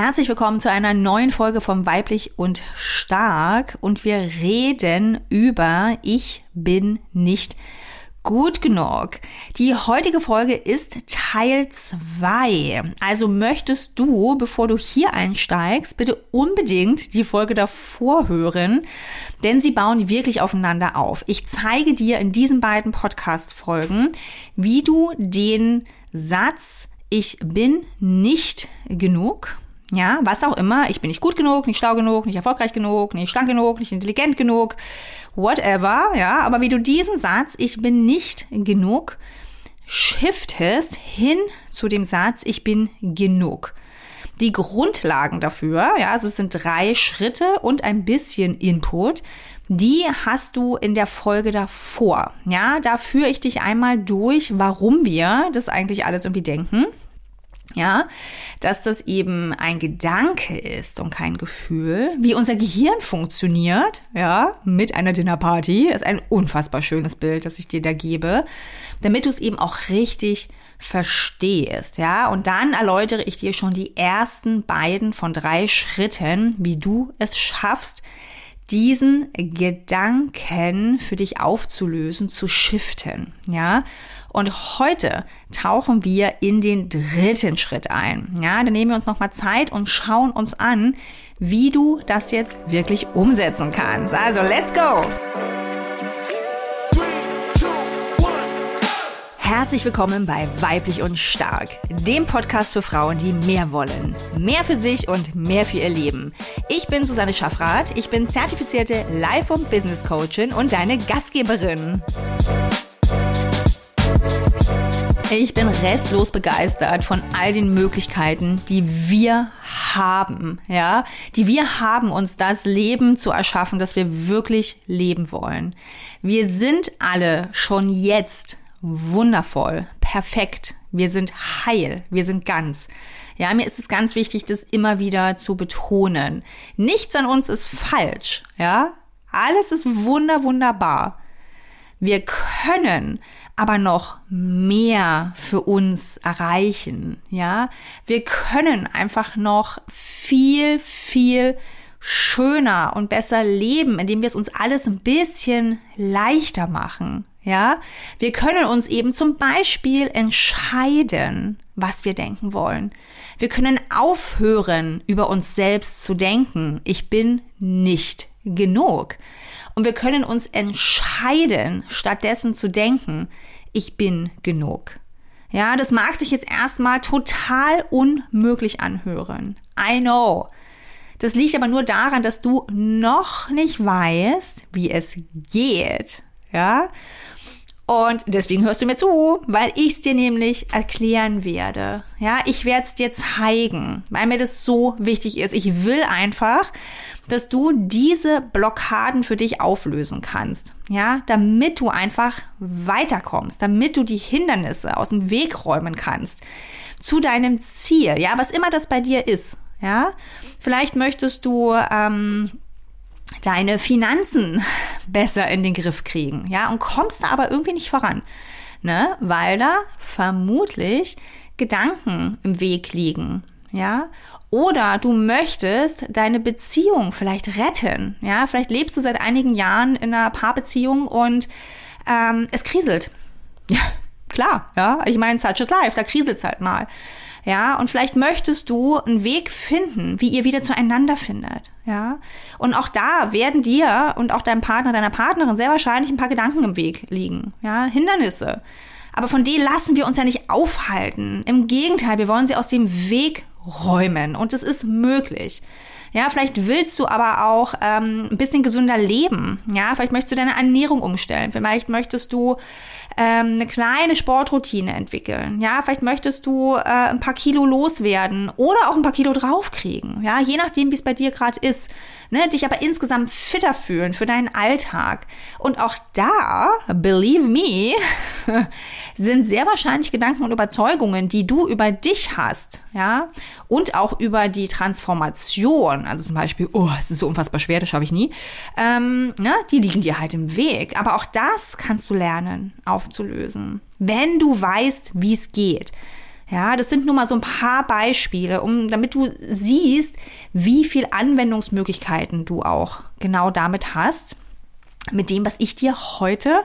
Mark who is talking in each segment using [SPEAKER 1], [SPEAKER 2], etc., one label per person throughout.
[SPEAKER 1] Herzlich willkommen zu einer neuen Folge von Weiblich und Stark und wir reden über Ich bin nicht gut genug. Die heutige Folge ist Teil 2. Also möchtest du, bevor du hier einsteigst, bitte unbedingt die Folge davor hören, denn sie bauen wirklich aufeinander auf. Ich zeige dir in diesen beiden Podcast-Folgen, wie du den Satz Ich bin nicht genug ja, was auch immer. Ich bin nicht gut genug, nicht schlau genug, nicht erfolgreich genug, nicht schlank genug, nicht intelligent genug, whatever. Ja, aber wie du diesen Satz, ich bin nicht genug, shiftest hin zu dem Satz, ich bin genug. Die Grundlagen dafür, ja, also es sind drei Schritte und ein bisschen Input, die hast du in der Folge davor. Ja, da führe ich dich einmal durch, warum wir das eigentlich alles irgendwie denken ja, dass das eben ein Gedanke ist und kein Gefühl, wie unser Gehirn funktioniert, ja, mit einer Dinnerparty, ist ein unfassbar schönes Bild, das ich dir da gebe, damit du es eben auch richtig verstehst, ja, und dann erläutere ich dir schon die ersten beiden von drei Schritten, wie du es schaffst, diesen Gedanken für dich aufzulösen, zu shiften, ja. Und heute tauchen wir in den dritten Schritt ein. Ja, dann nehmen wir uns nochmal Zeit und schauen uns an, wie du das jetzt wirklich umsetzen kannst. Also, let's go! Herzlich willkommen bei Weiblich und Stark, dem Podcast für Frauen, die mehr wollen. Mehr für sich und mehr für ihr Leben. Ich bin Susanne Schaffrath, ich bin zertifizierte Life- und Business Coachin und deine Gastgeberin. Ich bin restlos begeistert von all den Möglichkeiten, die wir haben, ja, die wir haben, uns das Leben zu erschaffen, das wir wirklich leben wollen. Wir sind alle schon jetzt wundervoll, perfekt. Wir sind heil, wir sind ganz. Ja, mir ist es ganz wichtig, das immer wieder zu betonen. Nichts an uns ist falsch, ja. Alles ist wunder, wunderbar. Wir können aber noch mehr für uns erreichen, ja. Wir können einfach noch viel, viel schöner und besser leben, indem wir es uns alles ein bisschen leichter machen, ja. Wir können uns eben zum Beispiel entscheiden, was wir denken wollen. Wir können aufhören, über uns selbst zu denken. Ich bin nicht genug. Und wir können uns entscheiden, stattdessen zu denken, ich bin genug. Ja, das mag sich jetzt erstmal total unmöglich anhören. I know. Das liegt aber nur daran, dass du noch nicht weißt, wie es geht. Ja? Und deswegen hörst du mir zu, weil ich es dir nämlich erklären werde. Ja, ich werde es dir zeigen, weil mir das so wichtig ist. Ich will einfach, dass du diese Blockaden für dich auflösen kannst. Ja, damit du einfach weiterkommst, damit du die Hindernisse aus dem Weg räumen kannst zu deinem Ziel. Ja, was immer das bei dir ist. Ja, vielleicht möchtest du ähm, deine Finanzen besser in den Griff kriegen, ja, und kommst da aber irgendwie nicht voran, ne, weil da vermutlich Gedanken im Weg liegen, ja, oder du möchtest deine Beziehung vielleicht retten, ja, vielleicht lebst du seit einigen Jahren in einer Paarbeziehung und ähm, es kriselt, ja, klar, ja, ich meine, such is life, da kriselt's halt mal. Ja, und vielleicht möchtest du einen Weg finden, wie ihr wieder zueinander findet. Ja, und auch da werden dir und auch deinem Partner, deiner Partnerin sehr wahrscheinlich ein paar Gedanken im Weg liegen. Ja, Hindernisse. Aber von denen lassen wir uns ja nicht aufhalten. Im Gegenteil, wir wollen sie aus dem Weg räumen. Und es ist möglich. Ja, vielleicht willst du aber auch ähm, ein bisschen gesünder leben. Ja, vielleicht möchtest du deine Ernährung umstellen. Vielleicht möchtest du ähm, eine kleine Sportroutine entwickeln. Ja, vielleicht möchtest du äh, ein paar Kilo loswerden oder auch ein paar Kilo draufkriegen. Ja, je nachdem, wie es bei dir gerade ist. Ne, dich aber insgesamt fitter fühlen für deinen Alltag. Und auch da, believe me, sind sehr wahrscheinlich Gedanken und Überzeugungen, die du über dich hast. Ja, und auch über die Transformation. Also zum Beispiel, oh, es ist so unfassbar schwer, das schaffe ich nie. Ähm, ne, die liegen dir halt im Weg. Aber auch das kannst du lernen auf aufzulösen. Wenn du weißt, wie es geht. Ja, das sind nur mal so ein paar Beispiele, um, damit du siehst, wie viel Anwendungsmöglichkeiten du auch genau damit hast, mit dem, was ich dir heute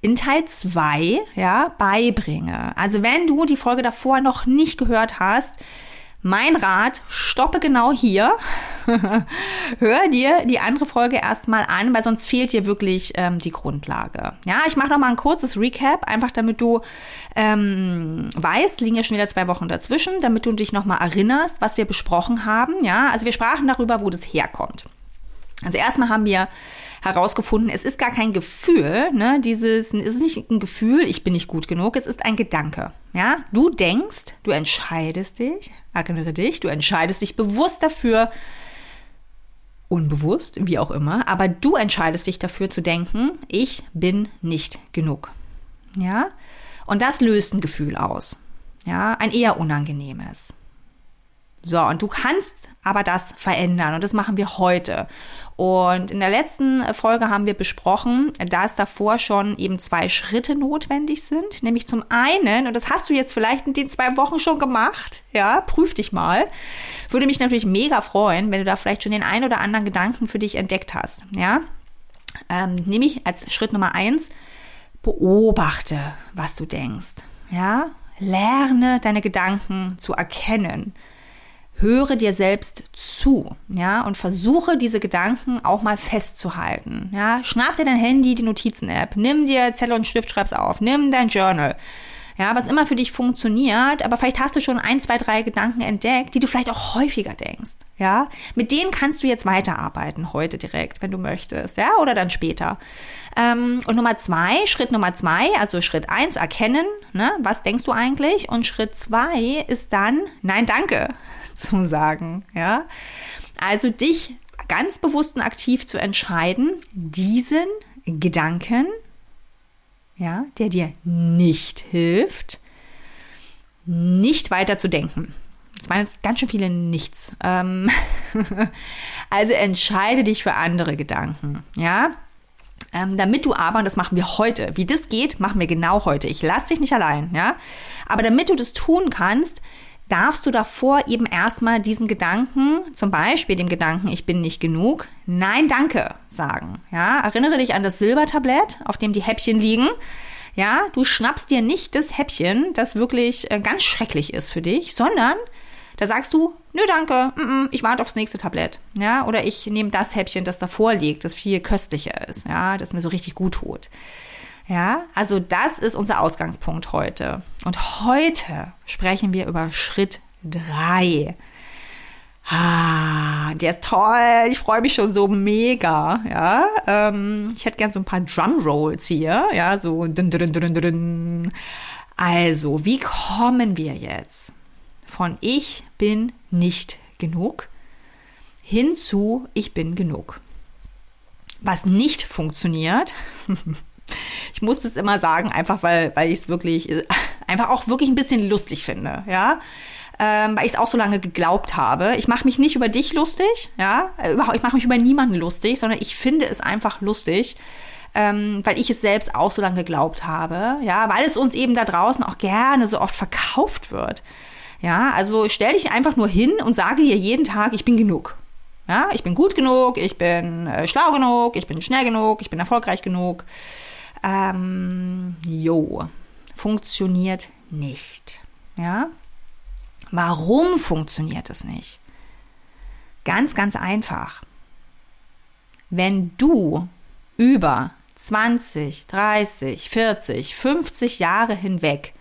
[SPEAKER 1] in Teil 2 ja, beibringe. Also wenn du die Folge davor noch nicht gehört hast, mein Rat, stoppe genau hier. Hör dir die andere Folge erstmal an, weil sonst fehlt dir wirklich ähm, die Grundlage. Ja, ich mache noch mal ein kurzes Recap, einfach damit du ähm, weißt, liegen ja schon wieder zwei Wochen dazwischen, damit du dich noch mal erinnerst, was wir besprochen haben. Ja, also wir sprachen darüber, wo das herkommt. Also erstmal haben wir herausgefunden, es ist gar kein Gefühl, ne, dieses, es ist nicht ein Gefühl, ich bin nicht gut genug, es ist ein Gedanke. Ja, du denkst, du entscheidest dich, erinnere dich, du entscheidest dich bewusst dafür, unbewusst, wie auch immer, aber du entscheidest dich dafür zu denken, ich bin nicht genug. Ja, und das löst ein Gefühl aus. Ja, ein eher unangenehmes. So, und du kannst aber das verändern und das machen wir heute. Und in der letzten Folge haben wir besprochen, dass davor schon eben zwei Schritte notwendig sind. Nämlich zum einen, und das hast du jetzt vielleicht in den zwei Wochen schon gemacht, ja, prüf dich mal. Würde mich natürlich mega freuen, wenn du da vielleicht schon den ein oder anderen Gedanken für dich entdeckt hast, ja. Ähm, nämlich als Schritt Nummer eins, beobachte, was du denkst, ja. Lerne deine Gedanken zu erkennen höre dir selbst zu, ja, und versuche diese Gedanken auch mal festzuhalten, ja. Schnapp dir dein Handy, die Notizen-App, nimm dir Zettel und Stift, schreib's auf, nimm dein Journal, ja, was immer für dich funktioniert, aber vielleicht hast du schon ein, zwei, drei Gedanken entdeckt, die du vielleicht auch häufiger denkst, ja. Mit denen kannst du jetzt weiterarbeiten, heute direkt, wenn du möchtest, ja, oder dann später. Ähm, und Nummer zwei, Schritt Nummer zwei, also Schritt eins, erkennen, ne, was denkst du eigentlich? Und Schritt zwei ist dann, nein, danke, zu sagen, ja. Also dich ganz bewusst und aktiv zu entscheiden, diesen Gedanken, ja, der dir nicht hilft, nicht weiter zu denken. Das waren jetzt ganz schön viele Nichts. Ähm also entscheide dich für andere Gedanken, ja. Ähm, damit du aber, und das machen wir heute, wie das geht, machen wir genau heute. Ich lasse dich nicht allein, ja. Aber damit du das tun kannst, darfst du davor eben erstmal diesen Gedanken, zum Beispiel dem Gedanken, ich bin nicht genug, nein, danke sagen. Ja, erinnere dich an das Silbertablett, auf dem die Häppchen liegen. Ja, du schnappst dir nicht das Häppchen, das wirklich äh, ganz schrecklich ist für dich, sondern da sagst du, nö, danke, ich warte aufs nächste Tablett. Ja, oder ich nehme das Häppchen, das davor liegt, das viel köstlicher ist, ja, das mir so richtig gut tut. Ja, also das ist unser Ausgangspunkt heute. Und heute sprechen wir über Schritt drei. Ah, der ist toll. Ich freue mich schon so mega. Ja, ähm, ich hätte gern so ein paar Drumrolls hier. Ja, so. Dun, dun, dun. Also, wie kommen wir jetzt von ich bin nicht genug hin zu ich bin genug? Was nicht funktioniert, Ich muss das immer sagen, einfach weil, weil ich es wirklich, äh, einfach auch wirklich ein bisschen lustig finde, ja. Ähm, weil ich es auch so lange geglaubt habe. Ich mache mich nicht über dich lustig, ja. Ich mache mich über niemanden lustig, sondern ich finde es einfach lustig. Ähm, weil ich es selbst auch so lange geglaubt habe, ja, weil es uns eben da draußen auch gerne so oft verkauft wird. Ja, also stell dich einfach nur hin und sage dir jeden Tag, ich bin genug. Ja, ich bin gut genug, ich bin äh, schlau genug, ich bin schnell genug, ich bin erfolgreich genug. Ähm, jo, funktioniert nicht. Ja? Warum funktioniert es nicht? Ganz, ganz einfach. Wenn du über 20, 30, 40, 50 Jahre hinweg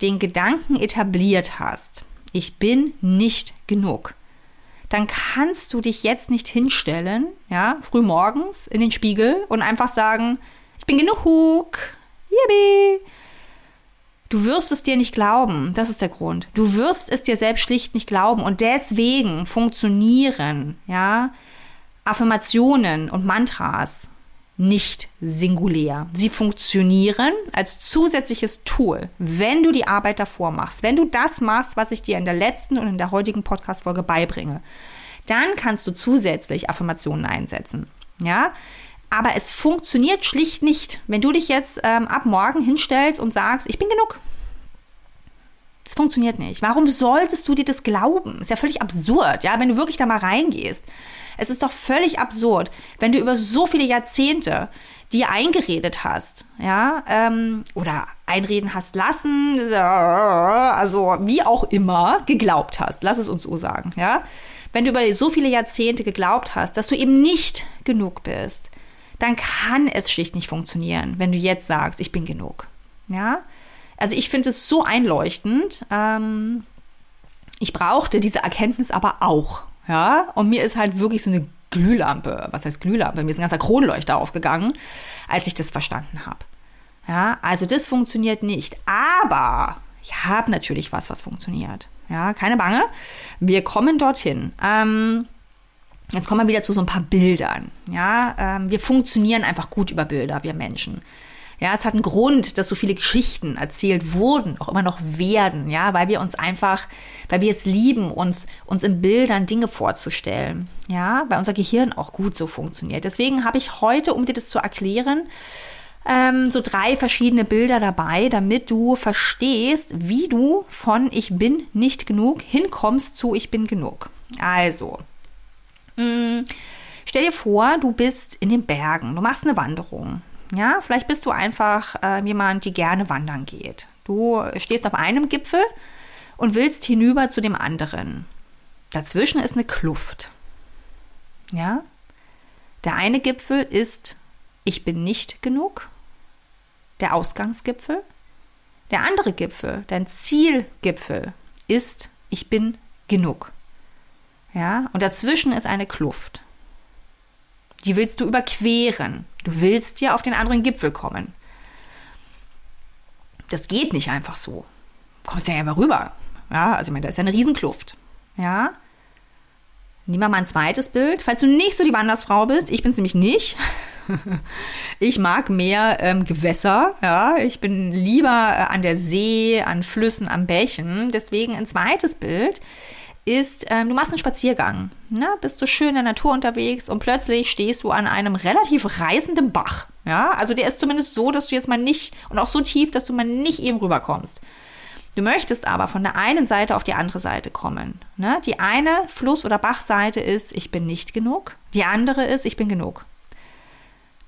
[SPEAKER 1] den Gedanken etabliert hast, ich bin nicht genug, dann kannst du dich jetzt nicht hinstellen, ja, früh morgens in den Spiegel und einfach sagen, bin genug. Yippie. Du wirst es dir nicht glauben. Das ist der Grund. Du wirst es dir selbst schlicht nicht glauben. Und deswegen funktionieren, ja, Affirmationen und Mantras nicht singulär. Sie funktionieren als zusätzliches Tool, wenn du die Arbeit davor machst, wenn du das machst, was ich dir in der letzten und in der heutigen Podcast-Folge beibringe, dann kannst du zusätzlich Affirmationen einsetzen. Ja, aber es funktioniert schlicht nicht, wenn du dich jetzt ähm, ab morgen hinstellst und sagst, ich bin genug. Das funktioniert nicht. Warum solltest du dir das glauben? Ist ja völlig absurd, ja, wenn du wirklich da mal reingehst. Es ist doch völlig absurd, wenn du über so viele Jahrzehnte dir eingeredet hast, ja, ähm, oder einreden hast lassen, also wie auch immer, geglaubt hast. Lass es uns so sagen, ja. Wenn du über so viele Jahrzehnte geglaubt hast, dass du eben nicht genug bist, dann kann es schlicht nicht funktionieren, wenn du jetzt sagst, ich bin genug. Ja, also ich finde es so einleuchtend. Ähm, ich brauchte diese Erkenntnis aber auch. Ja, und mir ist halt wirklich so eine Glühlampe, was heißt Glühlampe? Mir ist ein ganzer Kronleuchter aufgegangen, als ich das verstanden habe. Ja, also das funktioniert nicht. Aber ich habe natürlich was, was funktioniert. Ja, keine Bange. Wir kommen dorthin. Ähm, jetzt kommen wir wieder zu so ein paar Bildern. Ja, ähm, wir funktionieren einfach gut über Bilder, wir Menschen. Ja, es hat einen Grund, dass so viele Geschichten erzählt wurden, auch immer noch werden, ja, weil wir uns einfach, weil wir es lieben, uns, uns in Bildern Dinge vorzustellen, ja, weil unser Gehirn auch gut so funktioniert. Deswegen habe ich heute, um dir das zu erklären, ähm, so drei verschiedene Bilder dabei, damit du verstehst, wie du von ich bin nicht genug hinkommst zu ich bin genug. Also, mm, stell dir vor, du bist in den Bergen, du machst eine Wanderung. Ja, vielleicht bist du einfach äh, jemand, die gerne wandern geht. Du stehst auf einem Gipfel und willst hinüber zu dem anderen. Dazwischen ist eine Kluft. Ja? Der eine Gipfel ist ich bin nicht genug, der Ausgangsgipfel. Der andere Gipfel, dein Zielgipfel ist ich bin genug. Ja, und dazwischen ist eine Kluft. Die willst du überqueren. Du willst ja auf den anderen Gipfel kommen. Das geht nicht einfach so. Du kommst ja immer rüber. Ja, also ich meine, da ist ja eine Riesenkluft. Ja. Wir mal ein zweites Bild. Falls du nicht so die Wandersfrau bist, ich bin es nämlich nicht. ich mag mehr ähm, Gewässer. Ja, ich bin lieber äh, an der See, an Flüssen, an Bächen. Deswegen ein zweites Bild ist, ähm, du machst einen Spaziergang, ne? bist du schön in der Natur unterwegs und plötzlich stehst du an einem relativ reißenden Bach. Ja, also der ist zumindest so, dass du jetzt mal nicht und auch so tief, dass du mal nicht eben rüberkommst. Du möchtest aber von der einen Seite auf die andere Seite kommen. Ne? Die eine Fluss- oder Bachseite ist, ich bin nicht genug. Die andere ist, ich bin genug.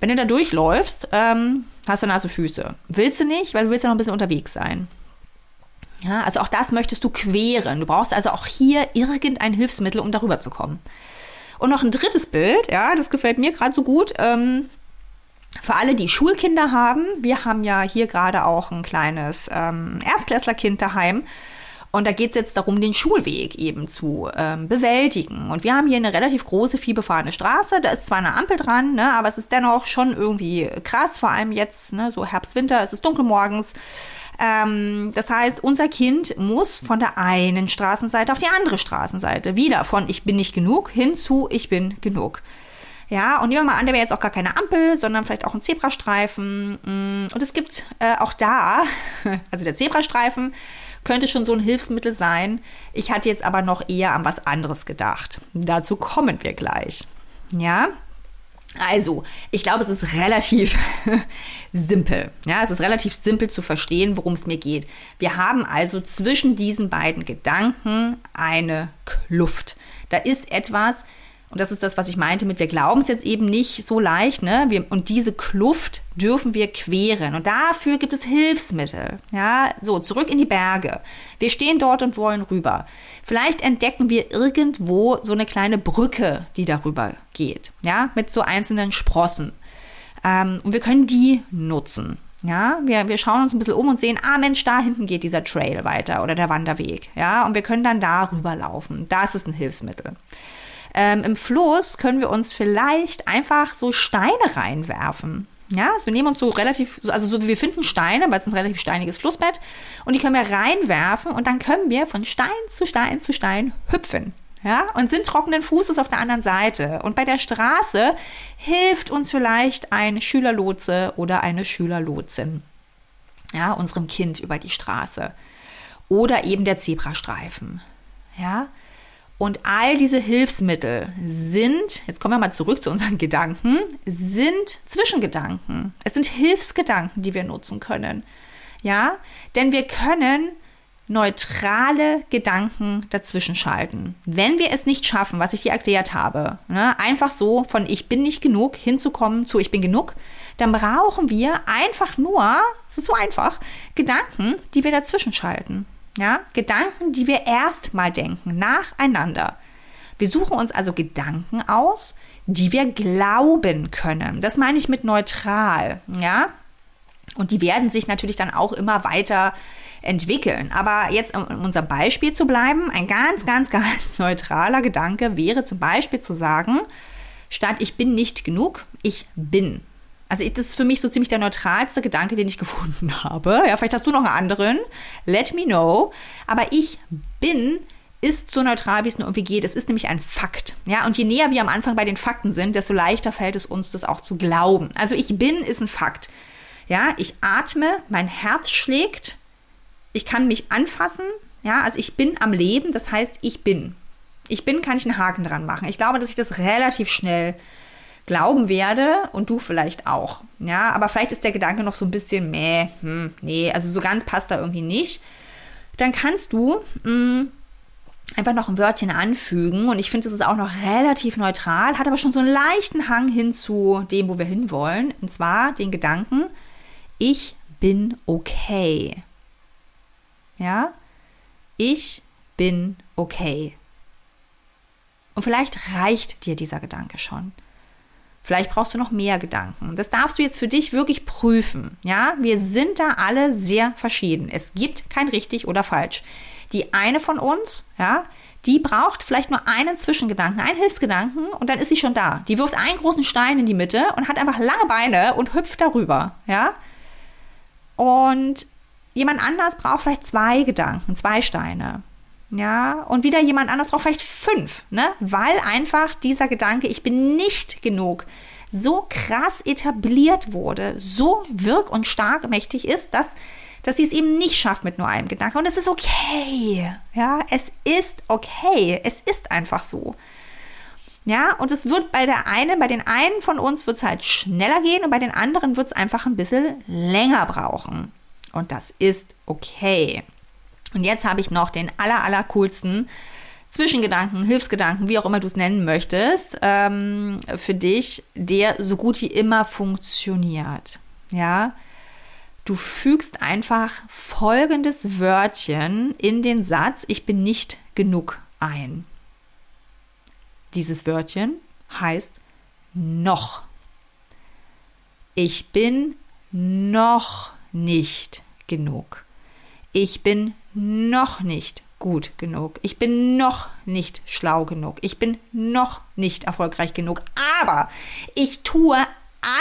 [SPEAKER 1] Wenn du da durchläufst, ähm, hast du nasse Füße. Willst du nicht, weil du willst ja noch ein bisschen unterwegs sein. Ja, also auch das möchtest du queren. Du brauchst also auch hier irgendein Hilfsmittel, um darüber zu kommen. Und noch ein drittes Bild, ja, das gefällt mir gerade so gut. Ähm, für alle, die Schulkinder haben, wir haben ja hier gerade auch ein kleines ähm, Erstklässlerkind daheim. Und da geht es jetzt darum, den Schulweg eben zu ähm, bewältigen. Und wir haben hier eine relativ große, vielbefahrene Straße. Da ist zwar eine Ampel dran, ne, aber es ist dennoch schon irgendwie krass, vor allem jetzt, ne, so Herbst, Winter, es ist dunkel morgens. Ähm, das heißt, unser Kind muss von der einen Straßenseite auf die andere Straßenseite. Wieder von ich bin nicht genug hin zu ich bin genug. Ja, und nehmen wir mal an, der wäre jetzt auch gar keine Ampel, sondern vielleicht auch ein Zebrastreifen. Mm, und es gibt äh, auch da, also der Zebrastreifen könnte schon so ein Hilfsmittel sein. Ich hatte jetzt aber noch eher an was anderes gedacht. Dazu kommen wir gleich. Ja, also, ich glaube, es ist relativ simpel. Ja, es ist relativ simpel zu verstehen, worum es mir geht. Wir haben also zwischen diesen beiden Gedanken eine Kluft. Da ist etwas, und das ist das, was ich meinte mit, wir glauben es jetzt eben nicht so leicht, ne? Wir, und diese Kluft dürfen wir queren. Und dafür gibt es Hilfsmittel. Ja, so, zurück in die Berge. Wir stehen dort und wollen rüber. Vielleicht entdecken wir irgendwo so eine kleine Brücke, die darüber geht. Ja, mit so einzelnen Sprossen. Ähm, und wir können die nutzen. Ja, wir, wir schauen uns ein bisschen um und sehen, ah Mensch, da hinten geht dieser Trail weiter oder der Wanderweg. Ja, und wir können dann da rüberlaufen. Das ist ein Hilfsmittel. Ähm, Im Floß können wir uns vielleicht einfach so Steine reinwerfen. Ja, also wir nehmen uns so relativ, also so, wir finden Steine, weil es ist ein relativ steiniges Flussbett, und die können wir reinwerfen und dann können wir von Stein zu Stein zu Stein hüpfen. Ja, und sind trockenen Fußes auf der anderen Seite. Und bei der Straße hilft uns vielleicht ein Schülerlotse oder eine Schülerlotsin. Ja, unserem Kind über die Straße. Oder eben der Zebrastreifen. Ja, und all diese Hilfsmittel sind, jetzt kommen wir mal zurück zu unseren Gedanken, sind Zwischengedanken. Es sind Hilfsgedanken, die wir nutzen können. Ja, denn wir können neutrale Gedanken dazwischen schalten. Wenn wir es nicht schaffen, was ich dir erklärt habe, ne, einfach so von ich bin nicht genug hinzukommen zu ich bin genug, dann brauchen wir einfach nur, es ist so einfach, Gedanken, die wir dazwischen schalten. Ja, Gedanken, die wir erstmal denken, nacheinander. Wir suchen uns also Gedanken aus, die wir glauben können. Das meine ich mit neutral, ja? Und die werden sich natürlich dann auch immer weiter entwickeln. Aber jetzt, um in unserem Beispiel zu bleiben, ein ganz, ganz, ganz neutraler Gedanke wäre zum Beispiel zu sagen, statt ich bin nicht genug, ich bin. Also das ist für mich so ziemlich der neutralste Gedanke, den ich gefunden habe. Ja, vielleicht hast du noch einen anderen. Let me know. Aber ich bin ist so neutral, wie es nur irgendwie geht. Es ist nämlich ein Fakt. Ja, und je näher wir am Anfang bei den Fakten sind, desto leichter fällt es uns, das auch zu glauben. Also ich bin ist ein Fakt. Ja, ich atme, mein Herz schlägt, ich kann mich anfassen. Ja, also ich bin am Leben, das heißt, ich bin. Ich bin, kann ich einen Haken dran machen. Ich glaube, dass ich das relativ schnell glauben werde und du vielleicht auch. Ja, aber vielleicht ist der Gedanke noch so ein bisschen, meh, hm, nee, also so ganz passt da irgendwie nicht. Dann kannst du mh, hm, einfach noch ein Wörtchen anfügen und ich finde, es ist auch noch relativ neutral, hat aber schon so einen leichten Hang hin zu dem, wo wir hinwollen. Und zwar den Gedanken, ich bin okay. Ja? Ich bin okay. Und vielleicht reicht dir dieser Gedanke schon. Vielleicht brauchst du noch mehr Gedanken. Das darfst du jetzt für dich wirklich prüfen. Ja, wir sind da alle sehr verschieden. Es gibt kein richtig oder falsch. Die eine von uns, ja, die braucht vielleicht nur einen Zwischengedanken, einen Hilfsgedanken und dann ist sie schon da. Die wirft einen großen Stein in die Mitte und hat einfach lange Beine und hüpft darüber, ja. Und jemand anders braucht vielleicht zwei Gedanken, zwei Steine. Ja, und wieder jemand anders braucht vielleicht fünf, ne? Weil einfach dieser Gedanke, ich bin nicht genug, so krass etabliert wurde, so wirk und stark mächtig ist, dass, dass sie es eben nicht schafft mit nur einem Gedanken. Und es ist okay. Ja, es ist okay. Es ist einfach so. Ja, und es wird bei der einen, bei den einen von uns wird es halt schneller gehen und bei den anderen wird es einfach ein bisschen länger brauchen. Und das ist okay. Und jetzt habe ich noch den aller, aller coolsten Zwischengedanken, Hilfsgedanken, wie auch immer du es nennen möchtest, ähm, für dich, der so gut wie immer funktioniert. Ja, du fügst einfach folgendes Wörtchen in den Satz, ich bin nicht genug ein. Dieses Wörtchen heißt noch. Ich bin noch nicht genug. Ich bin noch nicht gut genug. Ich bin noch nicht schlau genug. Ich bin noch nicht erfolgreich genug. Aber ich tue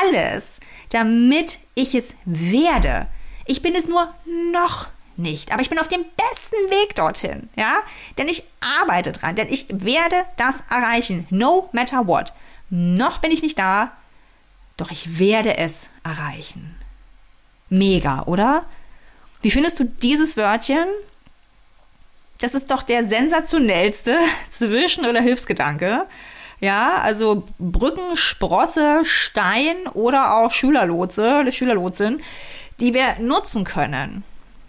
[SPEAKER 1] alles, damit ich es werde. Ich bin es nur noch nicht. Aber ich bin auf dem besten Weg dorthin. Ja? Denn ich arbeite dran. Denn ich werde das erreichen. No matter what. Noch bin ich nicht da. Doch ich werde es erreichen. Mega, oder? Wie findest du dieses Wörtchen? Das ist doch der sensationellste Zwischen- oder Hilfsgedanke. Ja, also Brücken, Sprosse, Stein oder auch Schülerlotse, Schülerlotsin, die wir nutzen können.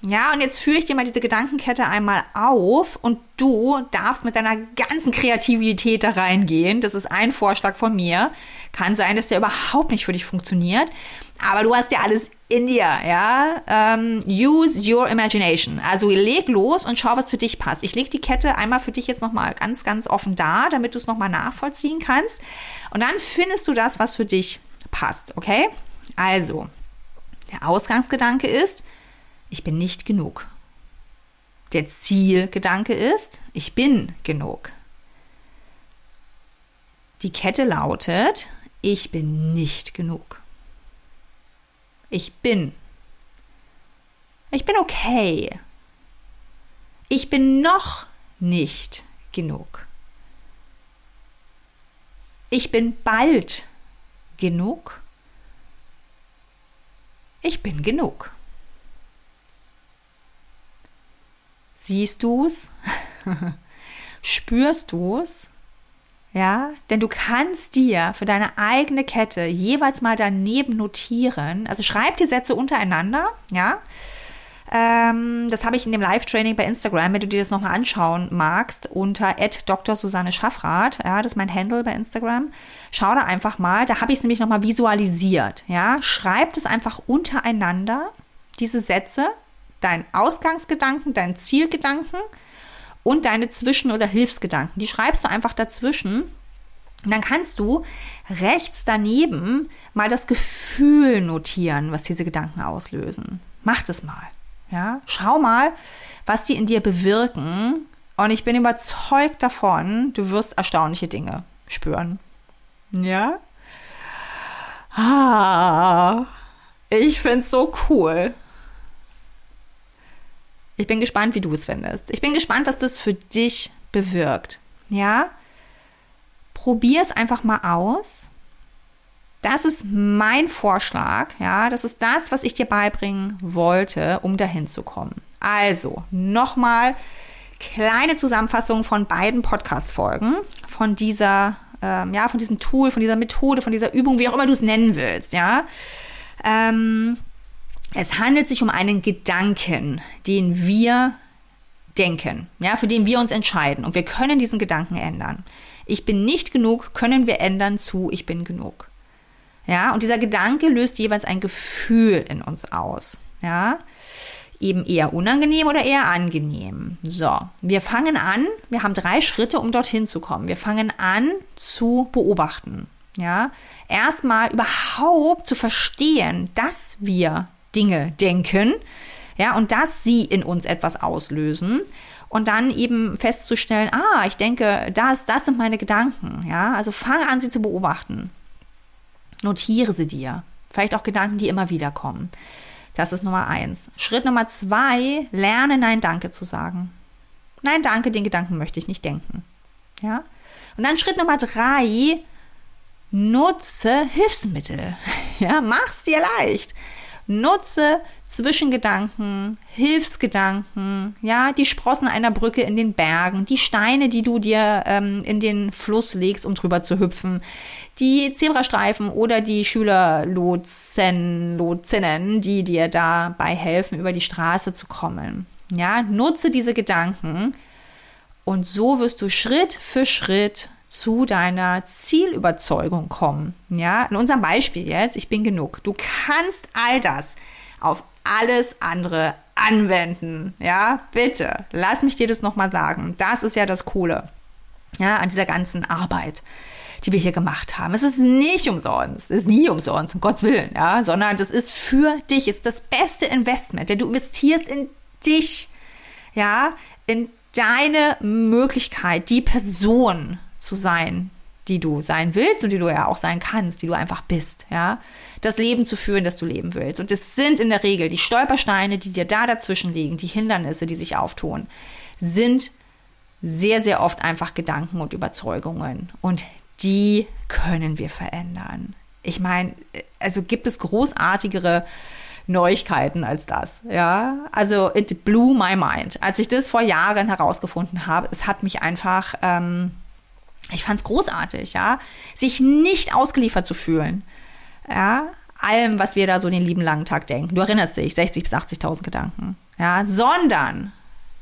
[SPEAKER 1] Ja, und jetzt führe ich dir mal diese Gedankenkette einmal auf und du darfst mit deiner ganzen Kreativität da reingehen. Das ist ein Vorschlag von mir. Kann sein, dass der überhaupt nicht für dich funktioniert, aber du hast ja alles in dir, ja. Ähm, use your imagination. Also leg los und schau, was für dich passt. Ich leg die Kette einmal für dich jetzt nochmal ganz, ganz offen da, damit du es nochmal nachvollziehen kannst. Und dann findest du das, was für dich passt, okay? Also, der Ausgangsgedanke ist, ich bin nicht genug. Der Zielgedanke ist, ich bin genug. Die Kette lautet, ich bin nicht genug. Ich bin. Ich bin okay. Ich bin noch nicht genug. Ich bin bald genug. Ich bin genug. Siehst du es? Spürst du es? Ja, denn du kannst dir für deine eigene Kette jeweils mal daneben notieren. Also schreib die Sätze untereinander, ja. Ähm, das habe ich in dem Live-Training bei Instagram, wenn du dir das nochmal anschauen magst, unter Dr. Susanne Schaffrath. Ja, das ist mein Handle bei Instagram. Schau da einfach mal. Da habe ich es nämlich nochmal visualisiert. Ja, schreib das einfach untereinander, diese Sätze, dein Ausgangsgedanken, dein Zielgedanken und deine Zwischen- oder Hilfsgedanken. Die schreibst du einfach dazwischen. Und dann kannst du rechts daneben mal das Gefühl notieren, was diese Gedanken auslösen. Mach das mal. Ja, schau mal, was die in dir bewirken. Und ich bin überzeugt davon, du wirst erstaunliche Dinge spüren. Ja? Ah, ich find's so cool. Ich bin gespannt, wie du es findest. Ich bin gespannt, was das für dich bewirkt. Ja? Probier es einfach mal aus. Das ist mein Vorschlag. Ja, das ist das, was ich dir beibringen wollte, um dahin zu kommen. Also, nochmal kleine Zusammenfassung von beiden Podcast-Folgen, von dieser, ähm, ja, von diesem Tool, von dieser Methode, von dieser Übung, wie auch immer du es nennen willst, ja. Ähm, es handelt sich um einen Gedanken, den wir denken, ja, für den wir uns entscheiden. Und wir können diesen Gedanken ändern. Ich bin nicht genug, können wir ändern zu ich bin genug. Ja, und dieser Gedanke löst jeweils ein Gefühl in uns aus. Ja, eben eher unangenehm oder eher angenehm. So, wir fangen an, wir haben drei Schritte, um dorthin zu kommen. Wir fangen an zu beobachten. Ja, erstmal überhaupt zu verstehen, dass wir Dinge denken, ja, und dass sie in uns etwas auslösen und dann eben festzustellen, ah, ich denke, das, das sind meine Gedanken, ja, also fang an, sie zu beobachten. Notiere sie dir. Vielleicht auch Gedanken, die immer wieder kommen. Das ist Nummer eins. Schritt Nummer zwei, lerne Nein Danke zu sagen. Nein Danke, den Gedanken möchte ich nicht denken. Ja? Und dann Schritt Nummer drei, nutze Hilfsmittel. Ja, mach's dir leicht. Nutze Zwischengedanken, Hilfsgedanken, ja, die Sprossen einer Brücke in den Bergen, die Steine, die du dir ähm, in den Fluss legst, um drüber zu hüpfen, die Zebrastreifen oder die Schülerlotsen, Lotsinnen, die dir dabei helfen, über die Straße zu kommen. Ja, nutze diese Gedanken und so wirst du Schritt für Schritt zu deiner Zielüberzeugung kommen. Ja, in unserem Beispiel jetzt, ich bin genug. Du kannst all das auf alles andere anwenden. Ja, bitte, lass mich dir das nochmal sagen. Das ist ja das Coole. Ja, an dieser ganzen Arbeit die wir hier gemacht haben. Es ist nicht umsonst, es ist nie umsonst, um Gottes Willen, ja, sondern das ist für dich, ist das beste Investment, denn du investierst in dich, ja, in deine Möglichkeit, die Person, zu sein, die du sein willst und die du ja auch sein kannst, die du einfach bist, ja. Das Leben zu führen, das du leben willst. Und es sind in der Regel die Stolpersteine, die dir da dazwischen liegen, die Hindernisse, die sich auftun, sind sehr, sehr oft einfach Gedanken und Überzeugungen. Und die können wir verändern. Ich meine, also gibt es großartigere Neuigkeiten als das. Ja, also it blew my mind. Als ich das vor Jahren herausgefunden habe, es hat mich einfach ähm, ich fand es großartig, ja, sich nicht ausgeliefert zu fühlen. Ja, allem, was wir da so den lieben langen Tag denken. Du erinnerst dich, 60 bis 80.000 Gedanken. Ja, sondern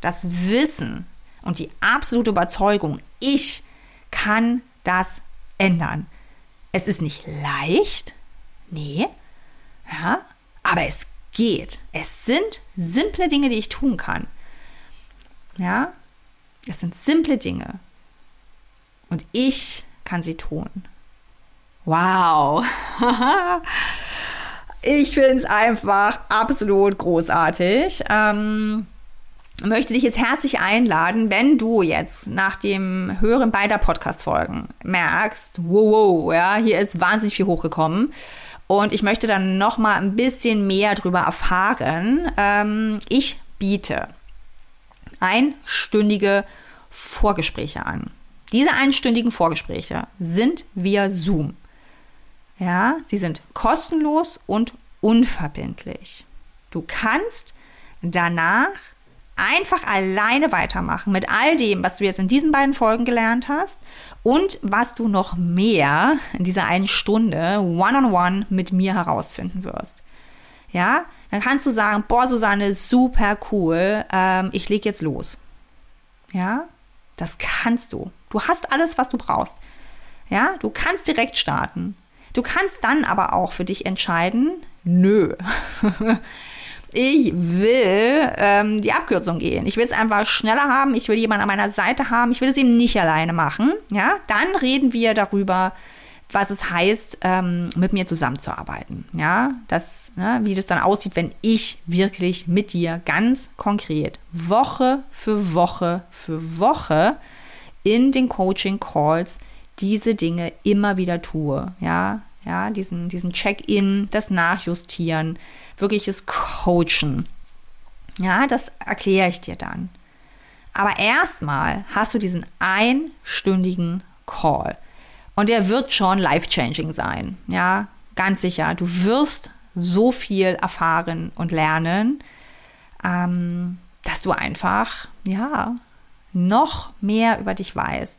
[SPEAKER 1] das Wissen und die absolute Überzeugung, ich kann das ändern. Es ist nicht leicht, nee, ja, aber es geht. Es sind simple Dinge, die ich tun kann. Ja, es sind simple Dinge. Und ich kann sie tun. Wow. ich finde es einfach absolut großartig. Ähm, möchte dich jetzt herzlich einladen, wenn du jetzt nach dem Hören beider Podcast-Folgen merkst, wow, wow, ja, hier ist wahnsinnig viel hochgekommen. Und ich möchte dann noch mal ein bisschen mehr darüber erfahren. Ähm, ich biete einstündige Vorgespräche an. Diese einstündigen Vorgespräche sind via Zoom. Ja, sie sind kostenlos und unverbindlich. Du kannst danach einfach alleine weitermachen mit all dem, was du jetzt in diesen beiden Folgen gelernt hast und was du noch mehr in dieser einen Stunde one-on-one -on -one mit mir herausfinden wirst. Ja, dann kannst du sagen, boah, Susanne, super cool, ähm, ich leg jetzt los. Ja, das kannst du. Du hast alles, was du brauchst. Ja, du kannst direkt starten. Du kannst dann aber auch für dich entscheiden, nö. ich will ähm, die Abkürzung gehen. Ich will es einfach schneller haben. Ich will jemanden an meiner Seite haben. Ich will es eben nicht alleine machen. Ja, dann reden wir darüber, was es heißt, ähm, mit mir zusammenzuarbeiten. Ja, das, ne, wie das dann aussieht, wenn ich wirklich mit dir ganz konkret Woche für Woche für Woche in den Coaching Calls diese Dinge immer wieder tue. Ja, ja, diesen, diesen Check-in, das Nachjustieren, wirkliches Coachen. Ja, das erkläre ich dir dann. Aber erstmal hast du diesen einstündigen Call. Und der wird schon life-changing sein. Ja, ganz sicher. Du wirst so viel erfahren und lernen, ähm, dass du einfach, ja, noch mehr über dich weißt.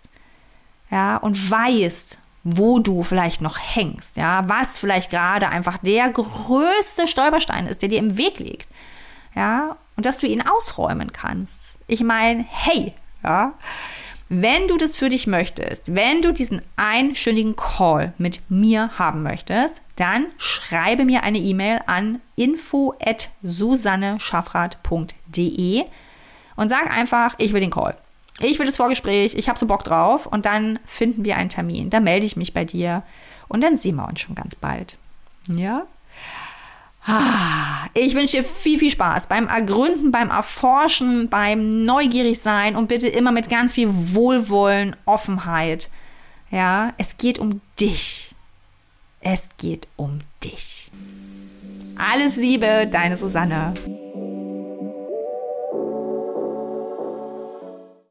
[SPEAKER 1] Ja, und weißt, wo du vielleicht noch hängst, ja, was vielleicht gerade einfach der größte Stolperstein ist, der dir im Weg liegt, ja, und dass du ihn ausräumen kannst. Ich meine, hey, ja, wenn du das für dich möchtest, wenn du diesen einstündigen Call mit mir haben möchtest, dann schreibe mir eine E-Mail an info@susanneschaffrath.de und sag einfach, ich will den Call. Ich will das Vorgespräch, ich habe so Bock drauf und dann finden wir einen Termin. Da melde ich mich bei dir und dann sehen wir uns schon ganz bald. Ja? Ich wünsche dir viel, viel Spaß beim Ergründen, beim Erforschen, beim Neugierigsein und bitte immer mit ganz viel Wohlwollen, Offenheit. Ja, es geht um dich. Es geht um dich. Alles Liebe, deine Susanne.